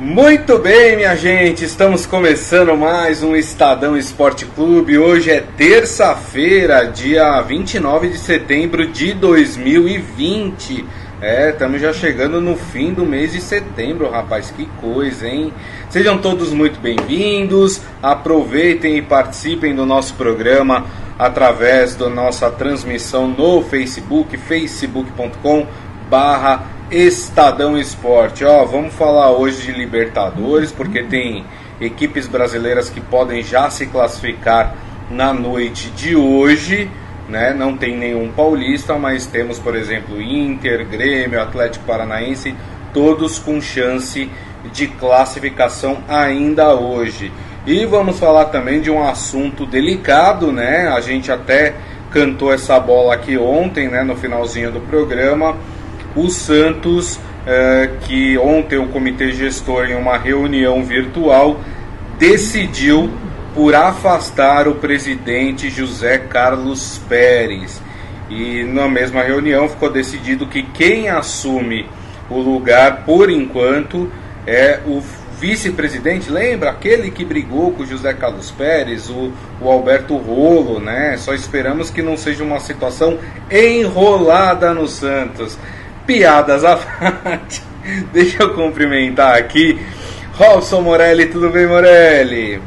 Muito bem, minha gente, estamos começando mais um Estadão Esporte Clube. Hoje é terça-feira, dia 29 de setembro de 2020. É, estamos já chegando no fim do mês de setembro, rapaz, que coisa, hein? Sejam todos muito bem-vindos, aproveitem e participem do nosso programa através da nossa transmissão no Facebook, facebook.com barra Estadão Esporte. Ó, vamos falar hoje de Libertadores, porque tem equipes brasileiras que podem já se classificar na noite de hoje. Né? Não tem nenhum paulista, mas temos, por exemplo, Inter, Grêmio, Atlético Paranaense, todos com chance de classificação ainda hoje. E vamos falar também de um assunto delicado, né? A gente até cantou essa bola aqui ontem, né, no finalzinho do programa. O Santos, é, que ontem o comitê gestor, em uma reunião virtual, decidiu por afastar o presidente José Carlos Pérez. E na mesma reunião ficou decidido que quem assume o lugar por enquanto é o vice-presidente, lembra? Aquele que brigou com o José Carlos Pérez, o, o Alberto Rolo, né? Só esperamos que não seja uma situação enrolada no Santos. Piadas à parte. Deixa eu cumprimentar aqui. Robson Morelli, tudo bem, Morelli?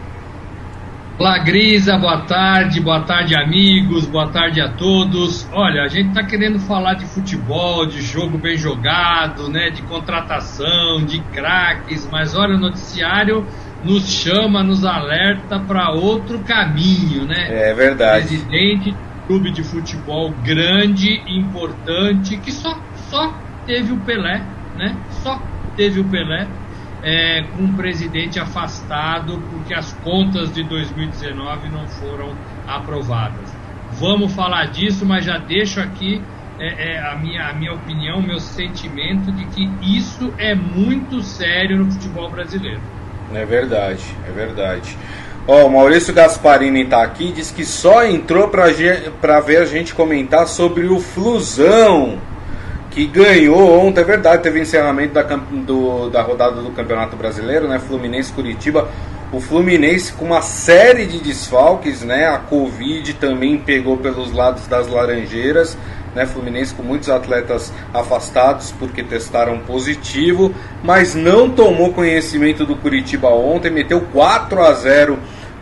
Olá, Grisa, boa tarde, boa tarde, amigos, boa tarde a todos. Olha, a gente está querendo falar de futebol, de jogo bem jogado, né, de contratação, de craques, mas olha, o noticiário nos chama, nos alerta para outro caminho, né? É verdade. Presidente de clube de futebol grande, importante, que só, só teve o Pelé, né? Só teve o Pelé é, com um presidente afastado porque as contas de 2019 não foram aprovadas. Vamos falar disso, mas já deixo aqui é, é, a, minha, a minha opinião, o meu sentimento de que isso é muito sério no futebol brasileiro. É verdade, é verdade. Ó, oh, o Maurício Gasparini está aqui, diz que só entrou para ver a gente comentar sobre o Flusão que ganhou ontem, é verdade, teve encerramento da, do, da rodada do Campeonato Brasileiro, né? Fluminense Curitiba. O Fluminense com uma série de desfalques, né? A Covid também pegou pelos lados das Laranjeiras, né? Fluminense com muitos atletas afastados porque testaram positivo, mas não tomou conhecimento do Curitiba ontem, meteu 4 a 0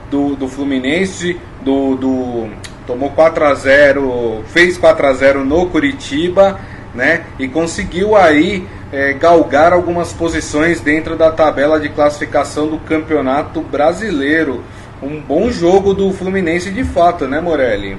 do, do Fluminense, do, do tomou 4 a 0, fez 4 a 0 no Curitiba né? E conseguiu aí é, galgar algumas posições dentro da tabela de classificação do Campeonato Brasileiro. Um bom jogo do Fluminense de fato, né, Morelli?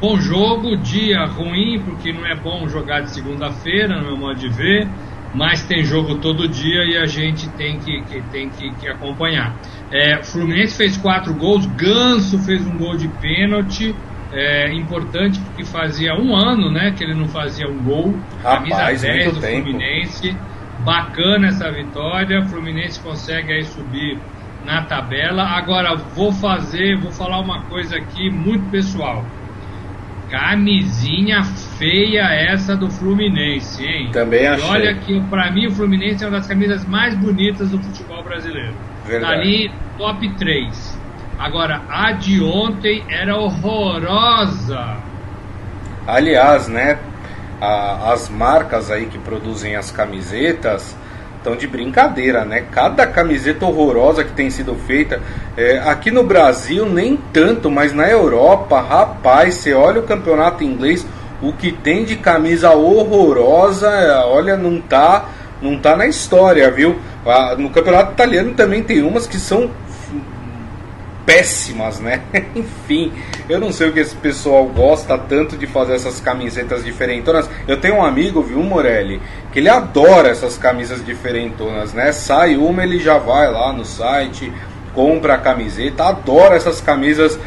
Bom jogo, dia ruim, porque não é bom jogar de segunda-feira, no meu modo de ver, mas tem jogo todo dia e a gente tem que, que tem que, que acompanhar. É, Fluminense fez quatro gols, Ganso fez um gol de pênalti, é, importante porque fazia um ano né, que ele não fazia um gol. Rapaz, camisa 10 do tempo. Fluminense. Bacana essa vitória. O Fluminense consegue aí subir na tabela. Agora vou fazer, vou falar uma coisa aqui muito pessoal. Camisinha feia essa do Fluminense, hein? Também achei. E olha que para mim o Fluminense é uma das camisas mais bonitas do futebol brasileiro. Verdade. Tá ali top 3. Agora, a de ontem era horrorosa. Aliás, né? A, as marcas aí que produzem as camisetas estão de brincadeira, né? Cada camiseta horrorosa que tem sido feita. É, aqui no Brasil, nem tanto, mas na Europa, rapaz, você olha o campeonato inglês, o que tem de camisa horrorosa, olha, não tá, não tá na história, viu? No campeonato italiano também tem umas que são péssimas, né? Enfim, eu não sei o que esse pessoal gosta tanto de fazer essas camisetas diferentonas. Eu tenho um amigo, viu, Morelli, que ele adora essas camisas diferentonas, né? Sai uma, ele já vai lá no site, compra a camiseta, adora essas camisas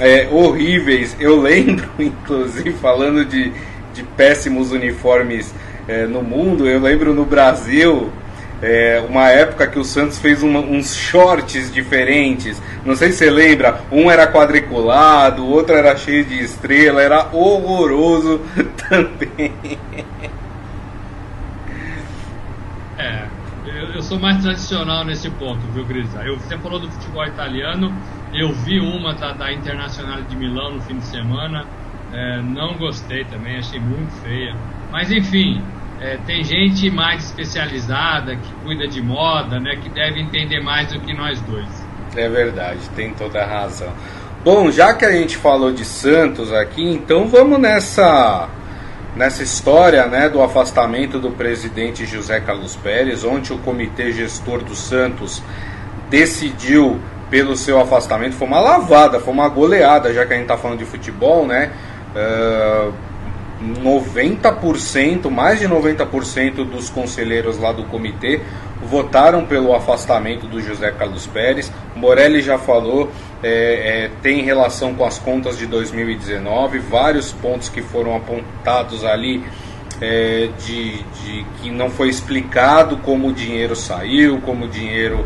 é, horríveis. Eu lembro, inclusive, falando de, de péssimos uniformes é, no mundo, eu lembro no Brasil é, uma época que o Santos fez uma, uns shorts diferentes. Não sei se você lembra, um era quadriculado, o outro era cheio de estrela, era horroroso também. É, eu, eu, sou mais tradicional nesse ponto, viu, Grisa? Eu, você falou do futebol italiano, eu vi uma da, da Internacional de Milão no fim de semana, é, não gostei também, achei muito feia. Mas enfim, é, tem gente mais especializada que cuida de moda, né, que deve entender mais do que nós dois. É verdade, tem toda a razão. Bom, já que a gente falou de Santos aqui, então vamos nessa nessa história né, do afastamento do presidente José Carlos Pérez, onde o comitê gestor do Santos decidiu pelo seu afastamento. Foi uma lavada, foi uma goleada, já que a gente está falando de futebol, né? Uh, 90%, mais de 90% dos conselheiros lá do comitê votaram pelo afastamento do José Carlos Pérez. Morelli já falou, é, é, tem relação com as contas de 2019, vários pontos que foram apontados ali é, de, de que não foi explicado como o dinheiro saiu, como o dinheiro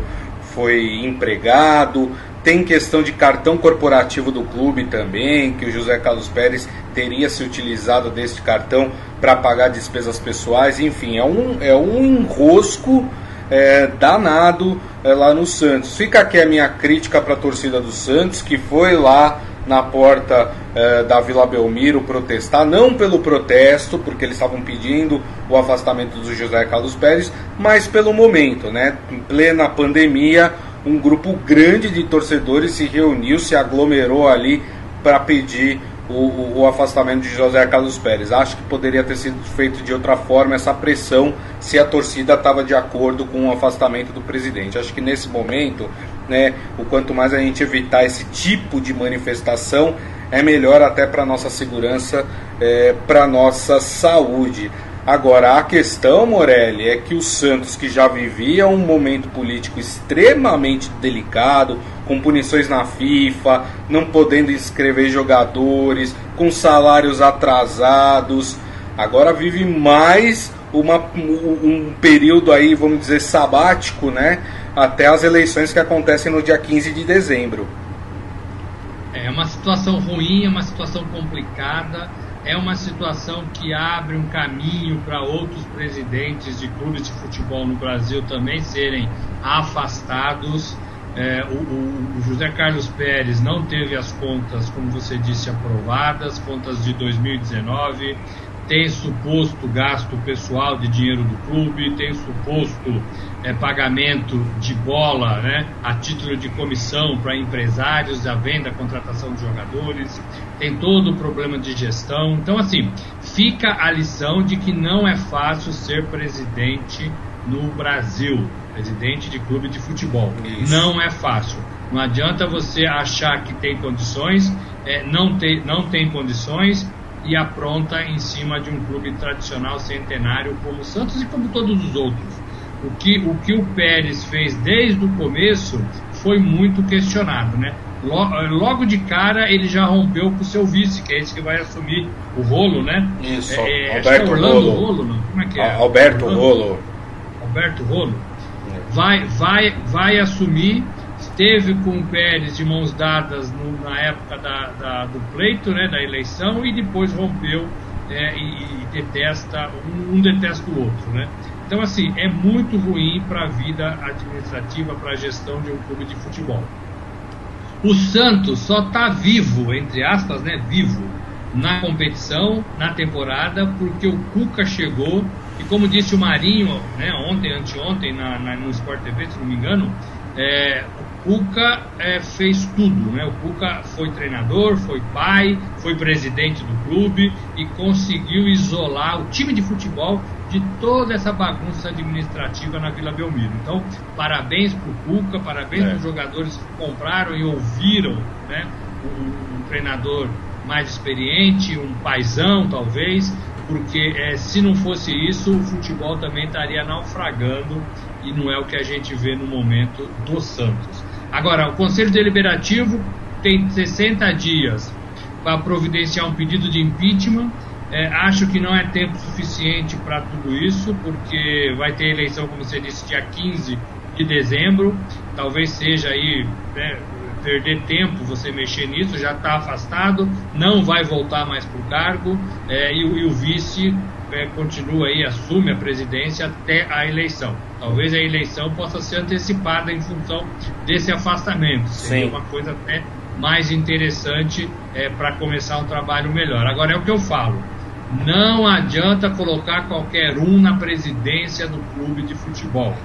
foi empregado. Tem questão de cartão corporativo do clube também, que o José Carlos Pérez teria se utilizado desse cartão para pagar despesas pessoais. Enfim, é um, é um enrosco é, danado é, lá no Santos. Fica aqui a minha crítica para a torcida do Santos, que foi lá na porta é, da Vila Belmiro protestar, não pelo protesto, porque eles estavam pedindo o afastamento do José Carlos Pérez, mas pelo momento, né? Em plena pandemia, um grupo grande de torcedores se reuniu, se aglomerou ali para pedir o, o, o, afastamento de José Carlos Pérez. Acho que poderia ter sido feito de outra forma essa pressão se a torcida estava de acordo com o afastamento do presidente. Acho que nesse momento, né, o quanto mais a gente evitar esse tipo de manifestação, é melhor até para nossa segurança, é, para nossa saúde. Agora, a questão, Morelli, é que o Santos, que já vivia um momento político extremamente delicado, com punições na FIFA, não podendo inscrever jogadores, com salários atrasados, agora vive mais uma, um período aí, vamos dizer, sabático, né? Até as eleições que acontecem no dia 15 de dezembro. É uma situação ruim, é uma situação complicada é uma situação que abre um caminho para outros presidentes de clubes de futebol no Brasil também serem afastados. É, o, o, José Carlos Pérez não teve as contas, como você disse, aprovadas, contas de 2019 tem suposto gasto pessoal de dinheiro do clube, tem suposto é, pagamento de bola né, a título de comissão para empresários, a venda, a contratação de jogadores, tem todo o problema de gestão. Então, assim, fica a lição de que não é fácil ser presidente no Brasil, presidente de clube de futebol. Isso. Não é fácil. Não adianta você achar que tem condições, é, não, tem, não tem condições e apronta em cima de um clube tradicional centenário como o Santos e como todos os outros. O que o, que o Pérez fez desde o começo foi muito questionado, né? Logo de cara ele já rompeu com o seu vice, que é esse que vai assumir o rolo, né? Isso, é, é Alberto é Rolo. Rolo não? Como é que é? Alberto Rolo. Alberto Rolo. Vai, vai, vai assumir esteve com o Pérez de mãos dadas no, na época da, da, do pleito, né, da eleição, e depois rompeu é, e, e, detesta, um, um, detesta o outro. Né? Então, assim, é muito ruim para a vida administrativa, para a gestão de um clube de futebol. O Santos só está vivo, entre aspas, né, vivo, na competição, na temporada, porque o Cuca chegou e como disse o Marinho, né, ontem, anteontem, na, na, no Sport TV, se não me engano, é, Cuca é, fez tudo, né? O Cuca foi treinador, foi pai, foi presidente do clube e conseguiu isolar o time de futebol de toda essa bagunça administrativa na Vila Belmiro. Então, parabéns para o Cuca, parabéns é. para os jogadores que compraram e ouviram, né? Um, um treinador mais experiente, um paisão talvez, porque é, se não fosse isso, o futebol também estaria naufragando e não é o que a gente vê no momento do Santos. Agora, o Conselho Deliberativo tem 60 dias para providenciar um pedido de impeachment. É, acho que não é tempo suficiente para tudo isso, porque vai ter eleição, como você disse, dia 15 de dezembro. Talvez seja aí né, perder tempo você mexer nisso, já está afastado, não vai voltar mais para o cargo é, e, e, o vice é, continua aí, assume a presidência até a eleição. Talvez a eleição possa ser antecipada em função desse afastamento. Seria Sim. uma coisa até mais interessante é, para começar um trabalho melhor. Agora é o que eu falo. Não adianta colocar qualquer um na presidência do clube de futebol.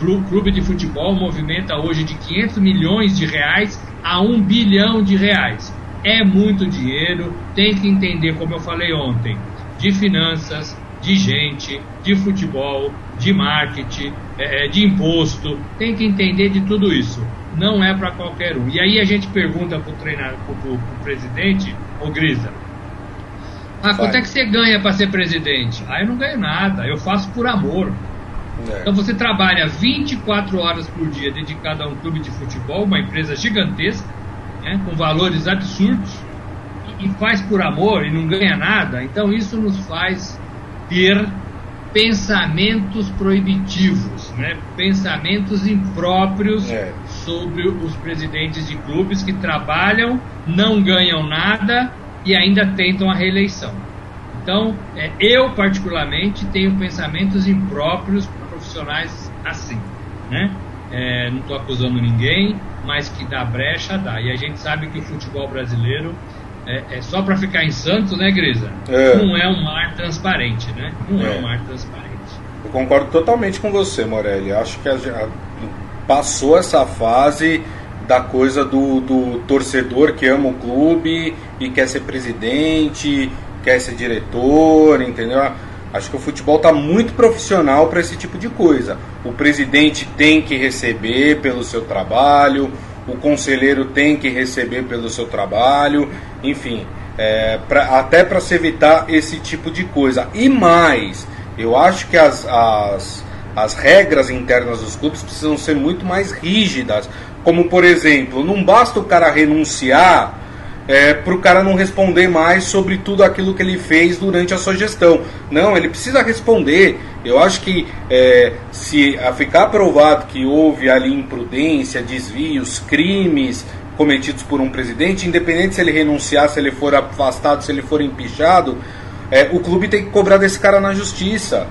O clube de futebol movimenta hoje de 500 milhões de reais a 1 bilhão de reais. É muito dinheiro, tem que entender, como eu falei ontem, de finanças, de gente, de futebol, de marketing, é, de imposto, tem que entender de tudo isso. Não é para qualquer um. E aí a gente pergunta para o treinador, pro, pro presidente, ô Grisa, ah, quanto é que você ganha para ser presidente? Ah, eu não ganho nada, eu faço por amor. É. Então você trabalha 24 horas por dia dedicado a um clube de futebol, uma empresa gigantesca, né, com valores absurdos, e, e faz por amor e não ganha nada. Então isso nos faz ter pensamentos proibitivos, né, pensamentos impróprios é. sobre os presidentes de clubes que trabalham, não ganham nada e ainda tentam a reeleição. Então, é, eu particularmente tenho pensamentos impróprios para profissionais assim, né? É, não estou acusando ninguém, mas que dá brecha, dá. E a gente sabe que o futebol brasileiro é, é só para ficar em Santos, né, Grisa? É. Não é um mar transparente, né? Não é. um mar transparente. Eu concordo totalmente com você, Morelli. Acho que a, a, passou essa fase da coisa do, do torcedor que ama o clube e quer ser presidente, quer ser diretor, entendeu? Acho que o futebol está muito profissional para esse tipo de coisa. O presidente tem que receber pelo seu trabalho, o conselheiro tem que receber pelo seu trabalho, enfim, é, pra, até para se evitar esse tipo de coisa. E mais, eu acho que as, as, as regras internas dos clubes precisam ser muito mais rígidas. Como, por exemplo, não basta o cara renunciar é, para o cara não responder mais sobre tudo aquilo que ele fez durante a sua gestão. Não, ele precisa responder. Eu acho que é, se ficar provado que houve ali imprudência, desvios, crimes cometidos por um presidente, independente se ele renunciar, se ele for afastado, se ele for empichado, é, o clube tem que cobrar desse cara na justiça,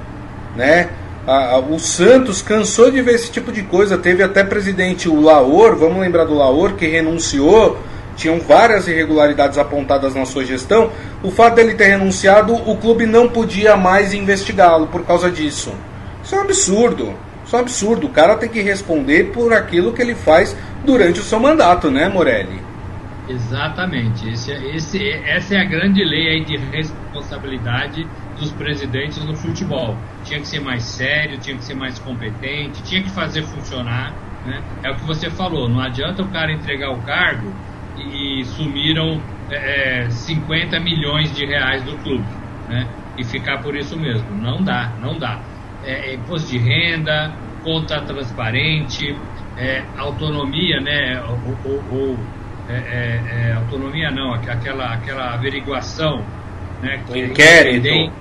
né? A, a, o Santos cansou de ver esse tipo de coisa. Teve até presidente o Laor, vamos lembrar do Laor, que renunciou tinham várias irregularidades apontadas na sua gestão, o fato dele ter renunciado, o clube não podia mais investigá-lo por causa disso. Isso é um absurdo. Isso é um absurdo. O cara tem que responder por aquilo que ele faz durante o seu mandato, né, Morelli? Exatamente. Esse, é, esse, essa é a grande lei de responsabilidade dos presidentes no futebol. Tinha que ser mais sério, tinha que ser mais competente, tinha que fazer funcionar. Né? É o que você falou, não adianta o cara entregar o cargo e sumiram é, 50 milhões de reais do clube, né? E ficar por isso mesmo. Não dá, não dá. É, é imposto de renda, conta transparente, é, autonomia, né? Ou, ou, ou é, é, é, autonomia não, aquela, aquela averiguação, né? Que inquérito.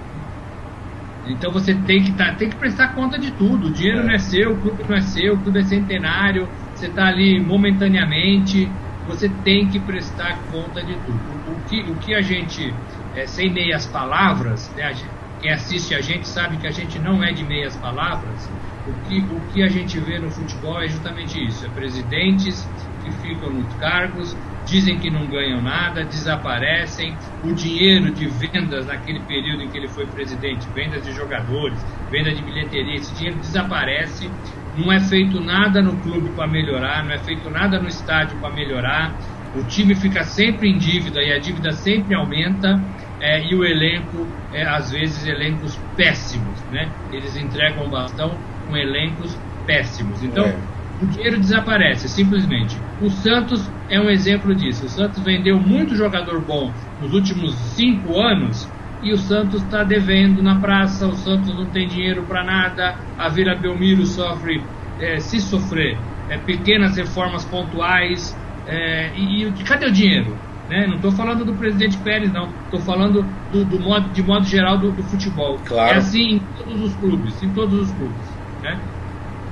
Então você tem que, tá, tem que prestar conta de tudo. O dinheiro não é seu, o clube não é seu, o clube é centenário, você está ali momentaneamente você tem que prestar conta de tudo. O que, o que a gente, é, sem meias palavras, né, gente, quem assiste a gente sabe que a gente não é de meias palavras. O que, o que a gente vê no futebol é justamente isso: é presidentes que ficam nos cargos, dizem que não ganham nada, desaparecem. O dinheiro de vendas naquele período em que ele foi presidente, vendas de jogadores, venda de bilheteria, esse dinheiro desaparece não é feito nada no clube para melhorar, não é feito nada no estádio para melhorar. O time fica sempre em dívida e a dívida sempre aumenta. É, e o elenco, é, às vezes, elencos péssimos. Né? Eles entregam o bastão com elencos péssimos. Então, é. O dinheiro desaparece, simplesmente. O Santos é um exemplo disso. O Santos vendeu muito jogador bom nos últimos cinco anos e o Santos está devendo na praça, o Santos não tem dinheiro para nada, a Vila Belmiro sofre, é, se sofrer, é, pequenas reformas pontuais, é, e, e, cadê o dinheiro? Né? Não estou falando do presidente Pérez, não, estou falando do, do, modo, de modo geral do, do, futebol. Claro. É assim em todos os clubes, em todos os clubes. Né?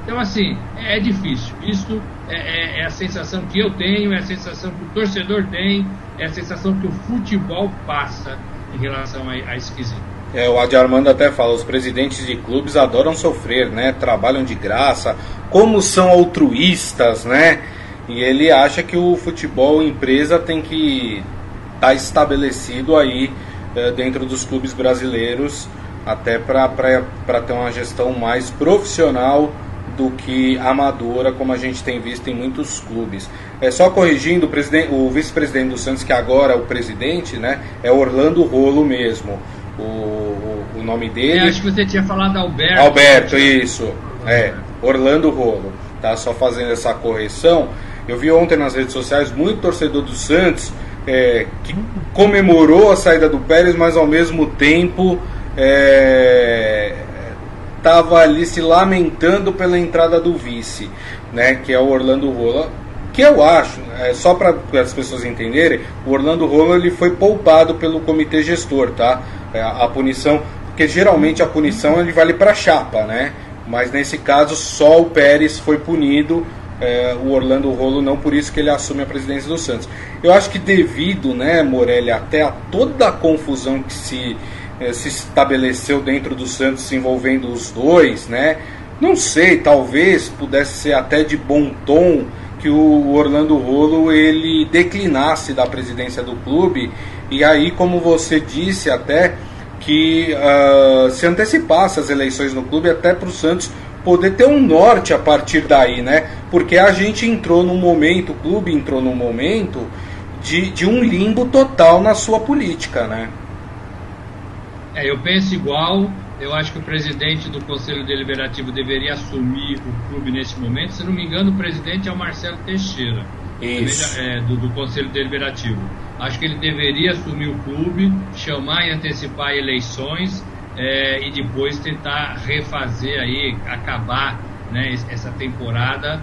Então, assim, é, difícil. Isso é, é, é, a sensação que eu tenho, é a sensação que o torcedor tem, é a sensação que o futebol passa em relação a, a esse quesito. É, o Adi Armando até fala, os presidentes de clubes adoram sofrer, né? Trabalham de graça, como são altruístas, né? E ele acha que o futebol empresa tem que estar tá estabelecido aí é, dentro dos clubes brasileiros, até para ter uma gestão mais profissional do que amadora, como a gente tem visto em muitos clubes. É só corrigindo o, o vice-presidente do Santos, que agora é o presidente, né? É Orlando Rolo mesmo. O, o, o nome dele. É, acho que você tinha falado Alberto. Alberto, isso. É, Orlando Rolo. Tá só fazendo essa correção. Eu vi ontem nas redes sociais muito torcedor do Santos é, que comemorou a saída do Pérez, mas ao mesmo tempo é, estava ali se lamentando pela entrada do vice, né, que é o Orlando Rola. Que eu acho, é, só para as pessoas entenderem, o Orlando Rola ele foi poupado pelo comitê gestor, tá? É, a punição, porque geralmente a punição ele vale para chapa, né? Mas nesse caso só o Pérez foi punido, é, o Orlando Rolo não, por isso que ele assume a presidência do Santos. Eu acho que devido, né, Morelli, até a toda a confusão que se se estabeleceu dentro do Santos envolvendo os dois, né? Não sei, talvez pudesse ser até de bom tom que o Orlando Rolo ele declinasse da presidência do clube e aí, como você disse até que uh, se antecipasse as eleições no clube até para o Santos poder ter um norte a partir daí, né? Porque a gente entrou num momento, o clube entrou num momento de, de um limbo total na sua política, né? É, eu penso igual. Eu acho que o presidente do Conselho Deliberativo deveria assumir o clube nesse momento. Se não me engano, o presidente é o Marcelo Teixeira, Isso. É, do, do Conselho Deliberativo. Acho que ele deveria assumir o clube, chamar e antecipar eleições é, e depois tentar refazer aí, acabar né, essa temporada.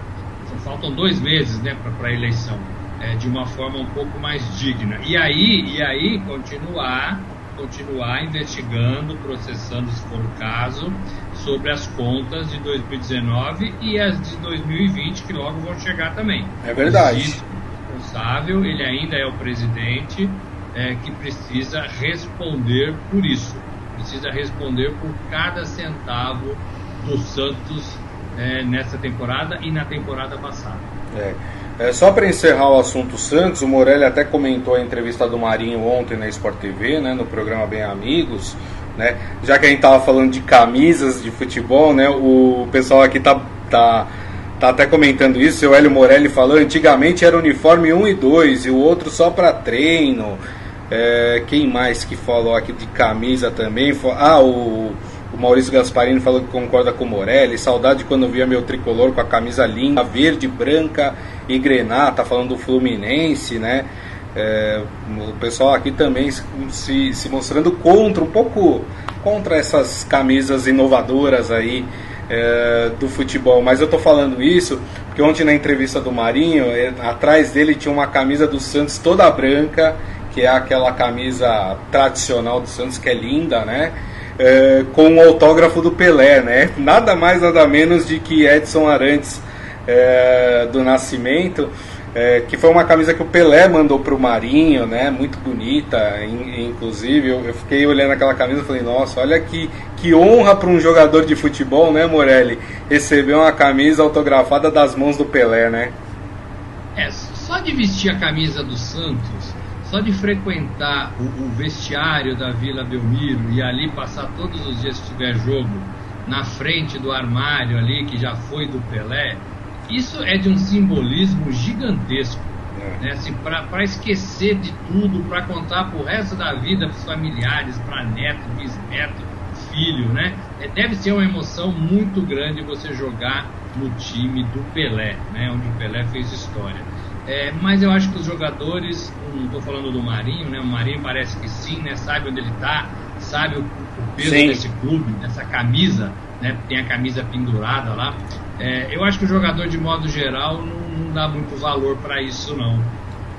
Faltam dois meses né, para a eleição, é, de uma forma um pouco mais digna. E aí, e aí continuar continuar investigando, processando, se for o caso, sobre as contas de 2019 e as de 2020, que logo vão chegar também. É verdade. Existe responsável, ele ainda é o presidente, é, que precisa responder por isso. Precisa responder por cada centavo do Santos é, nessa temporada e na temporada passada. É. É, só para encerrar o assunto Santos, o Morelli até comentou a entrevista do Marinho ontem na Sport TV, né, no programa Bem Amigos, né, já que a gente tava falando de camisas de futebol, né, o pessoal aqui tá, tá, tá até comentando isso, o Hélio Morelli falou, antigamente era uniforme 1 e 2 e o outro só para treino. É, quem mais que falou aqui de camisa também? Ah, o o Maurício Gasparini falou que concorda com o Morelli. Saudade quando via meu tricolor com a camisa linda, verde, branca e grená. Tá falando do Fluminense, né? É, o pessoal aqui também se, se mostrando contra, um pouco contra essas camisas inovadoras aí é, do futebol. Mas eu tô falando isso porque ontem na entrevista do Marinho, é, atrás dele tinha uma camisa do Santos toda branca, que é aquela camisa tradicional do Santos que é linda, né? É, com o autógrafo do Pelé, né? Nada mais, nada menos de que Edson Arantes é, do Nascimento, é, que foi uma camisa que o Pelé mandou para o Marinho, né? Muito bonita, in, inclusive. Eu, eu, fiquei olhando aquela camisa e falei, nossa, olha que, que honra para um jogador de futebol, né, Morelli? Receber uma camisa autografada das mãos do Pelé, né? É, só de vestir a camisa do Santos só de frequentar o, o, vestiário da Vila Belmiro e ali passar todos os dias que tiver jogo na frente do armário ali que já foi do Pelé, isso é de um simbolismo gigantesco. É. Né? Assim, para esquecer de tudo, para contar para o resto da vida para os familiares, para neto, bisneto, filho, né? É, deve ser uma emoção muito grande você jogar no time do Pelé, né? onde o Pelé fez história. É, mas eu acho que os jogadores, não estou falando do Marinho, né? O Marinho parece que sim, né? Sabe onde ele está, sabe o, o peso sim. desse clube, dessa camisa, né? Tem a camisa pendurada lá. É, eu acho que o jogador, de modo geral, não, não dá muito valor para isso, não.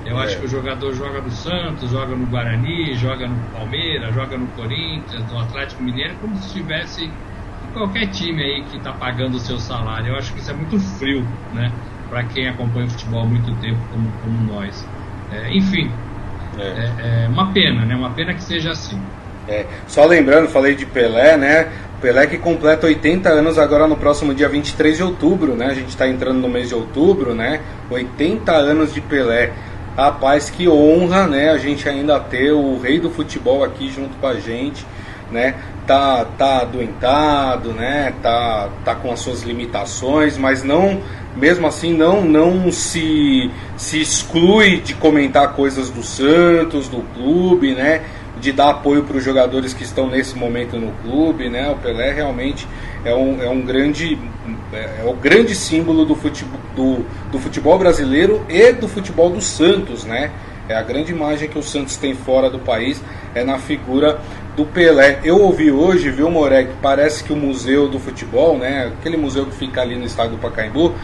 Eu é. acho que o jogador joga no Santos, joga no Guarani, joga no Palmeiras, joga no Corinthians, no Atlético Mineiro, como se estivesse qualquer time aí que está pagando o seu salário. Eu acho que isso é muito frio, né? Para quem acompanha o futebol há muito tempo como, como nós. É, enfim, é. é. É, uma pena, né? Uma pena que seja assim. É, só lembrando, falei de Pelé, né? Pelé que completa 80 anos agora no próximo dia 23 de outubro, né? A gente está entrando no mês de outubro, né? 80 anos de Pelé. Rapaz, que honra, né? A gente ainda ter o rei do futebol aqui junto com a gente, né? Tá, tá adoentado, né? Tá, tá com as suas limitações, mas não, mesmo assim, não, não se, se exclui de comentar coisas do Santos, do clube, né? de dar apoio para os jogadores que estão nesse momento no clube, né? O Pelé realmente é um, é um grande é, é o grande símbolo do futebol, do, do futebol brasileiro e do futebol do Santos, né? É a grande imagem que o Santos tem fora do país é na figura do Pelé. Eu ouvi hoje, viu, Moreg, parece que o Museu do Futebol, né? Aquele museu que fica ali no estado do Pacaembu,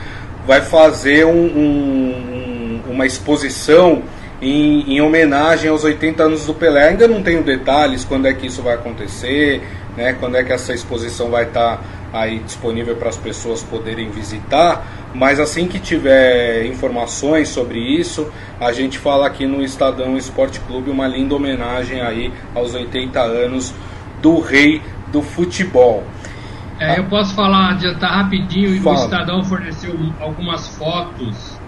vai fazer um, um, uma exposição em, em, homenagem aos 80 anos do Pelé. Ainda não tenho detalhes quando é que isso vai acontecer, né, quando é que essa exposição vai estar aí disponível para as pessoas poderem visitar, mas assim que tiver informações sobre isso, a gente fala aqui no Estadão Esporte Clube uma linda homenagem aí aos 80 anos do rei do futebol. É, eu posso falar, adiantar rapidinho, Fala. o Estadão forneceu algumas fotos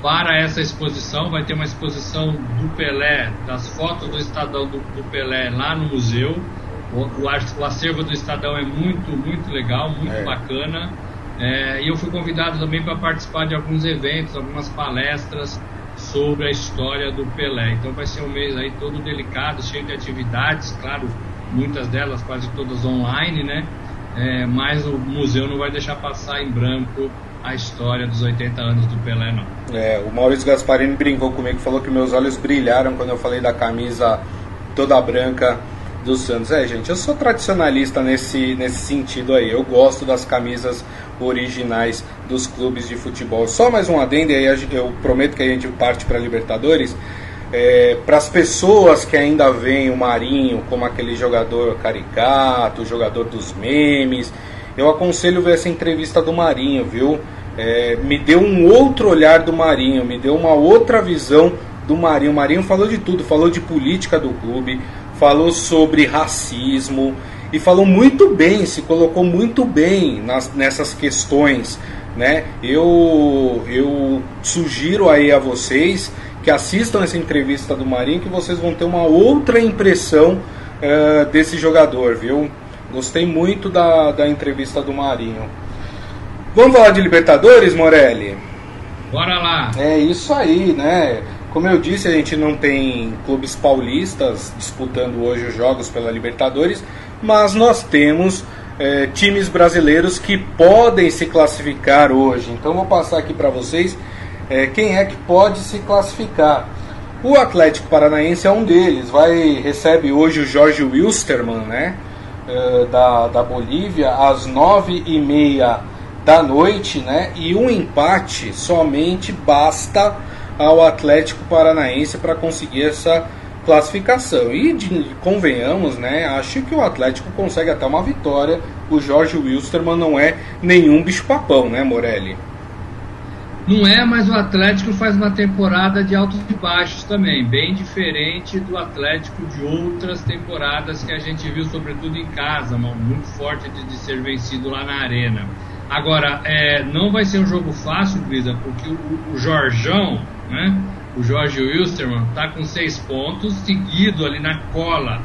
para essa exposição. Vai ter uma exposição do Pelé, das fotos do Estadão do, do Pelé lá no museu. O, o, o, acervo do Estadão é muito, muito legal, muito é. bacana. É, e eu fui convidado também para participar de alguns eventos, algumas palestras sobre a história do Pelé. Então vai ser um mês aí todo delicado, cheio de atividades, claro, muitas delas quase todas online, né? É, mas o museu não vai deixar passar em branco a história dos 80 anos do Pelé, não. É, o Maurício Gasparini brincou comigo, falou que meus olhos brilharam quando eu falei da camisa toda branca do Santos. É, gente, eu sou tradicionalista nesse, nesse sentido aí. Eu gosto das camisas originais dos clubes de futebol. Só mais um adendo, e aí eu prometo que a gente parte para Libertadores. É, para as pessoas que ainda veem o Marinho como aquele jogador caricato, jogador dos memes, eu aconselho ver essa entrevista do Marinho, viu? É, me deu um outro olhar do Marinho, me deu uma outra visão do Marinho. O Marinho falou de tudo, falou de política do clube, falou sobre racismo e falou muito bem, se colocou muito bem nas, nessas questões. Né? Eu, eu sugiro aí a vocês que assistam essa entrevista do Marinho que vocês vão ter uma outra impressão uh, desse jogador, viu? Gostei muito da, da entrevista do Marinho. Vamos falar de Libertadores, Morelli? Bora lá! É isso aí, né? Como eu disse, a gente não tem clubes paulistas disputando hoje os jogos pela Libertadores, mas nós temos é, times brasileiros que podem se classificar hoje. Então vou passar aqui para vocês é, quem é que pode se classificar. O Atlético Paranaense é um deles. Vai recebe hoje o Jorge Wilstermann, né? Eh, da, da Bolívia às nove e meia da noite, né? E um empate somente basta ao Atlético Paranaense para conseguir essa classificação. E de, convenhamos, né? Acho que o Atlético consegue até uma vitória. O Jorge Wilstermann não é nenhum bicho-papão, né, Morelli? Não é, mas o Atlético faz uma temporada de altos e baixos também, bem diferente do Atlético de outras temporadas que a gente viu, sobretudo em casa, muito forte de, de ser vencido lá na arena. Agora, é, não vai ser um jogo fácil, Brisa, porque o, o Jorjão, né, o Jorge Wilstermann, está com seis pontos, seguido ali na cola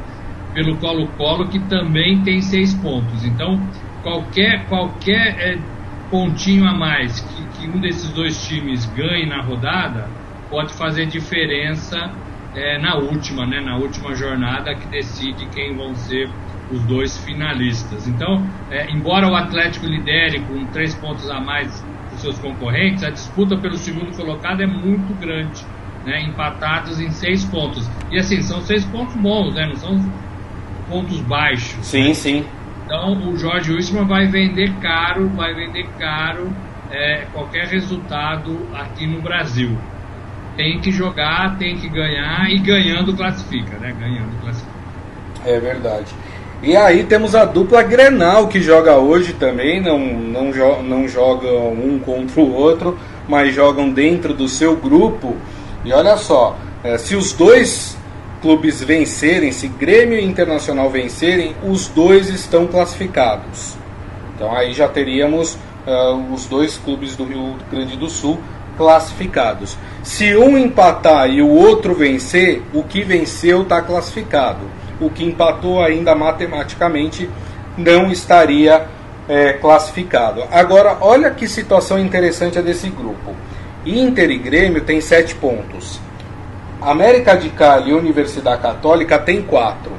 pelo Colo-Colo, que também tem seis pontos. Então, qualquer, qualquer é, pontinho a mais que, que, um desses dois times ganhe na rodada pode fazer diferença é, na última, né, na última jornada que decide quem vão ser os dois finalistas. Então, é, embora o Atlético lidere com três pontos a mais dos seus concorrentes, a disputa pelo segundo colocado é muito grande, né, empatados em seis pontos. E assim, são seis pontos bons, né, não são pontos baixos. Sim, né? sim. Então o Jorge Wilson vai vender caro, vai vender caro é, qualquer resultado aqui no Brasil. Tem que jogar, tem que ganhar e ganhando classifica, né? Ganhando classifica. É verdade. E aí temos a dupla Grenal que joga hoje também, não, não, jo não jogam um contra o outro, mas jogam dentro do seu grupo. E olha só, é, se os dois clubes vencerem, se Grêmio e Internacional vencerem, os dois estão classificados. Então aí já teríamos uh, os dois clubes do Rio Grande do Sul classificados. Se um empatar e o outro vencer, o que venceu está classificado. O que empatou ainda matematicamente não estaria é, classificado. Agora, olha que situação interessante a desse grupo. Inter e Grêmio tem sete pontos. América de Cali e Universidade Católica tem quatro.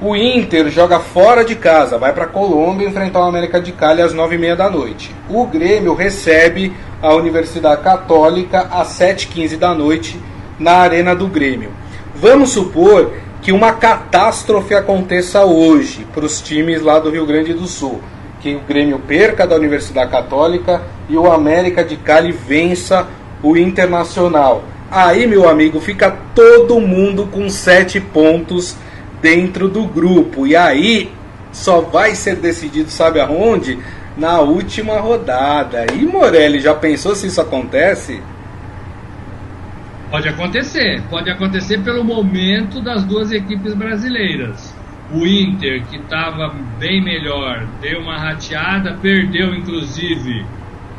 O Inter joga fora de casa, vai para Colômbia enfrentar o América de Cali às nove e meia da noite. O Grêmio recebe a Universidade Católica às sete quinze da noite na Arena do Grêmio. Vamos supor que uma catástrofe aconteça hoje para os times lá do Rio Grande do Sul. Que o Grêmio perca da Universidade Católica e o América de Cali vença o Internacional. Aí, meu amigo, fica todo mundo com sete pontos dentro do grupo. E aí só vai ser decidido, sabe aonde? Na última rodada. E Morelli, já pensou se isso acontece? Pode acontecer, pode acontecer pelo momento das duas equipes brasileiras. O Inter, que estava bem melhor, deu uma rateada, perdeu inclusive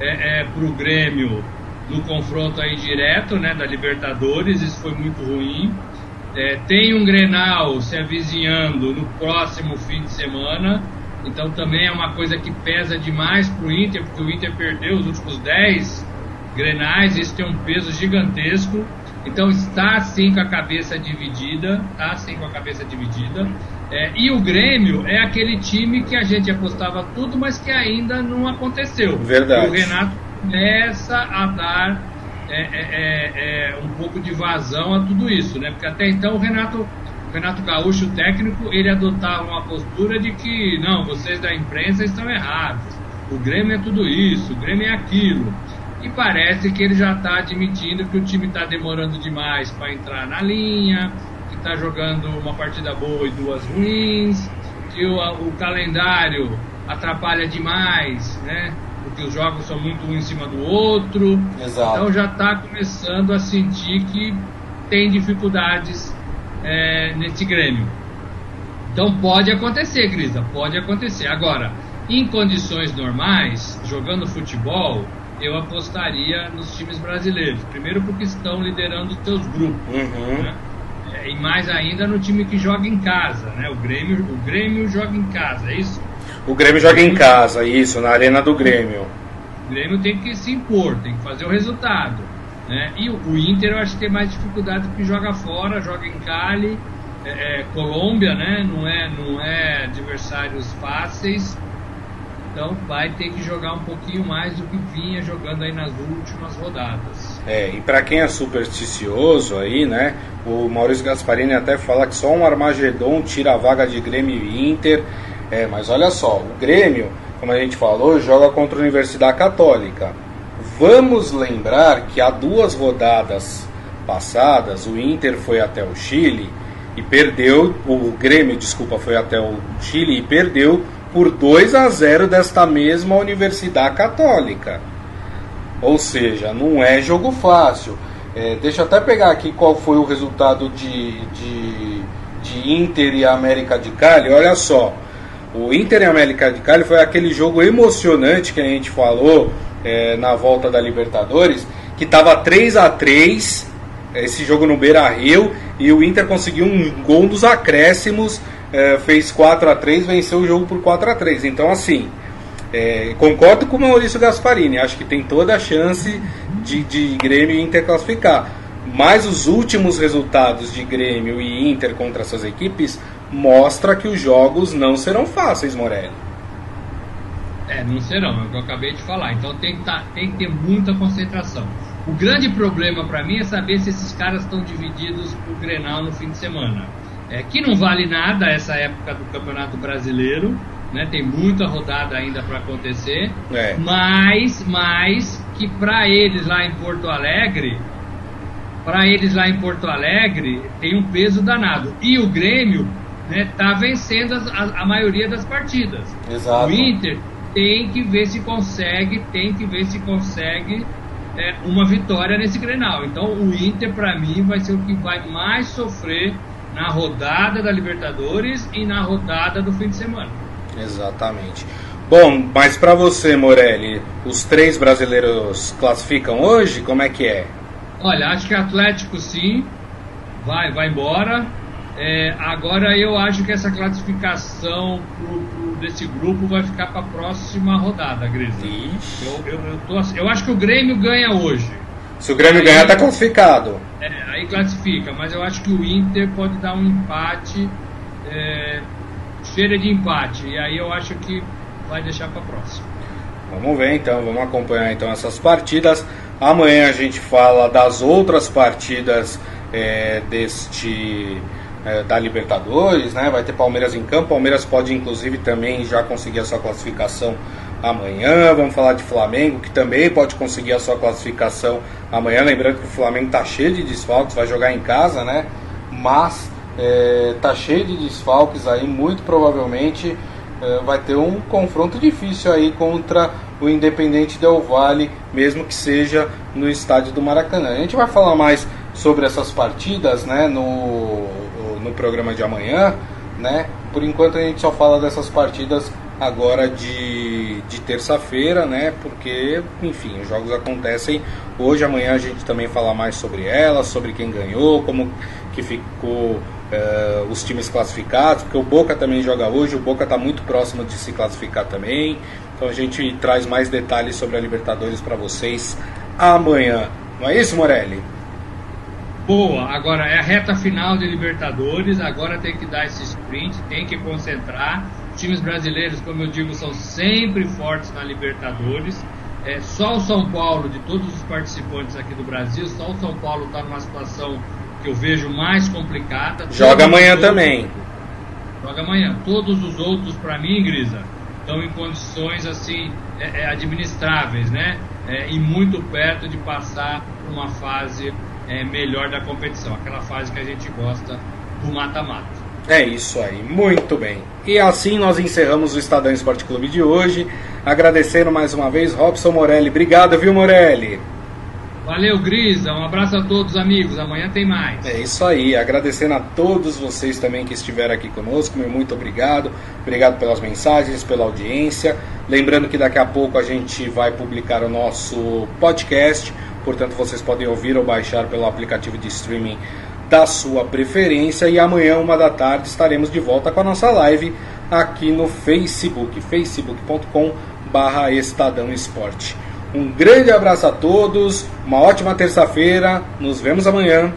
é, é, para o Grêmio no confronto aí direto né, da Libertadores, isso foi muito ruim. É, tem um Grenal se avizinhando no próximo fim de semana, então também é uma coisa que pesa demais para o Inter, porque o Inter perdeu os últimos 10 Grenais, isso tem um peso gigantesco. Então está sim com a cabeça dividida, está sim com a cabeça dividida. É, e o Grêmio é aquele time que a gente apostava tudo, mas que ainda não aconteceu. Verdade. O Renato começa a dar é, é, é, é, um pouco de vazão a tudo isso, né? Porque até então o Renato, o Renato Gaúcho, o técnico, ele adotava uma postura de que não, vocês da imprensa estão errados. O Grêmio é tudo isso, o Grêmio é aquilo. E parece que ele já está admitindo que o time está demorando demais para entrar na linha, que está jogando uma partida boa e duas ruins, que o, o calendário atrapalha demais, né? Porque os jogos são muito um em cima do outro. Exato. Então já está começando a sentir que tem dificuldades é, nesse Grêmio. Então pode acontecer, Grisa, pode acontecer. Agora, em condições normais, jogando futebol, eu apostaria nos times brasileiros. Primeiro porque estão liderando os seus grupos. Uhum. Né? É, e mais ainda no time que joga em casa. Né? O, Grêmio, o Grêmio joga em casa, é isso? O Grêmio joga em casa, isso, na arena do Grêmio. O Grêmio tem que se impor, tem que fazer o resultado. Né? E o, o Inter eu acho que tem mais dificuldade porque joga fora, joga em Cali, é, é, Colômbia, né? não, é, não é adversários fáceis. Então vai ter que jogar um pouquinho mais do que vinha jogando aí nas últimas rodadas. É, e para quem é supersticioso aí, né? O Maurício Gasparini até fala que só um Armagedon tira a vaga de Grêmio e Inter. É, mas olha só, o Grêmio, como a gente falou, joga contra a Universidade Católica. Vamos lembrar que há duas rodadas passadas, o Inter foi até o Chile e perdeu, o Grêmio, desculpa, foi até o Chile e perdeu por 2 a 0 desta mesma Universidade Católica. Ou seja, não é jogo fácil. É, deixa eu até pegar aqui qual foi o resultado de, de, de Inter e América de Cali. Olha só, o Inter e América de Cali foi aquele jogo emocionante que a gente falou é, na volta da Libertadores, que estava 3 a 3 esse jogo no Beira Rio, e o Inter conseguiu um gol dos acréscimos é, fez 4 a 3 venceu o jogo por 4 a 3 Então, assim, é, concordo com o Maurício Gasparini, acho que tem toda a chance de, de Grêmio e Inter classificar. Mas os últimos resultados de Grêmio e Inter contra essas equipes mostra que os jogos não serão fáceis, Morelli. É, não serão, é o que eu acabei de falar. Então tem que, tá, tem que ter muita concentração. O grande problema para mim é saber se esses caras estão divididos pro Grenal no fim de semana é, que não vale nada essa época do Campeonato Brasileiro, né? Tem muita rodada ainda para acontecer, é. mas, mas que para eles lá em Porto Alegre, para eles lá em Porto Alegre tem um peso danado. E o Grêmio né, tá vencendo as, a, a, maioria das partidas. Exato. O Inter tem que ver se consegue, tem que ver se consegue é, uma vitória nesse Grenal. Então o Inter, para mim, vai ser o que vai mais sofrer na rodada da Libertadores e na rodada do fim de semana. Exatamente. Bom, mas para você, Morelli, os três brasileiros classificam hoje? Como é que é? Olha, acho que Atlético sim, vai, vai embora. É, agora eu acho que essa classificação pro, pro, desse grupo vai ficar para a próxima rodada, Grisa. Eu, eu, eu, tô, eu acho que o Grêmio ganha hoje. Se o Grêmio aí, ganhar, tá classificado. É, aí classifica, mas eu acho que o Inter pode dar um empate, é, cheira de empate, e aí eu acho que vai deixar para próxima. Vamos ver então, vamos acompanhar então essas partidas. Amanhã a gente fala das outras partidas é, deste é, da Libertadores, né? Vai ter Palmeiras em campo. Palmeiras pode inclusive também já conseguir a sua classificação amanhã. Vamos falar de Flamengo, que também pode conseguir a sua classificação amanhã. Lembrando que o Flamengo tá cheio de desfalques, vai jogar em casa, né? Mas é, tá cheio de desfalques aí, muito provavelmente é, vai ter um confronto difícil aí contra o Independente Del Vale, mesmo que seja no estádio do Maracanã. A gente vai falar mais sobre essas partidas, né, no, no programa de amanhã, né? Por enquanto a gente só fala dessas partidas agora de, de terça-feira, né? Porque, enfim, os jogos acontecem hoje, amanhã a gente também fala mais sobre elas, sobre quem ganhou, como que ficou uh, os times classificados, porque o Boca também joga hoje, o Boca está muito próximo de se classificar também. Então a gente traz mais detalhes sobre a Libertadores para vocês amanhã. Não é isso, Morelli? Boa, agora é a reta final de Libertadores, agora tem que dar esse sprint, tem que concentrar. Times brasileiros, como eu digo, são sempre fortes na Libertadores. É, só o São Paulo, de todos os participantes aqui do Brasil, só o São Paulo está numa situação que eu vejo mais complicada. Joga amanhã outros, também. Joga amanhã. Todos os outros, para mim, Grisa, estão em condições assim é, é, administráveis, né? É, e muito perto de passar por uma fase é, melhor da competição, aquela fase que a gente gosta do mata-mata. É isso aí, muito bem. E assim nós encerramos o Estadão Esporte Clube de hoje. Agradecendo mais uma vez Robson Morelli. Obrigado, viu, Morelli? Valeu, Grisa. Um abraço a todos, amigos. Amanhã tem mais. É isso aí. Agradecendo a todos vocês também que estiveram aqui conosco. Meu muito obrigado. Obrigado pelas mensagens, pela audiência. Lembrando que daqui a pouco a gente vai publicar o nosso podcast. Portanto, vocês podem ouvir ou baixar pelo aplicativo de streaming da sua preferência. E amanhã, uma da tarde, estaremos de volta com a nossa live aqui no Facebook, facebook.com barra Estadão Esporte. Um grande abraço a todos, uma ótima terça-feira, nos vemos amanhã.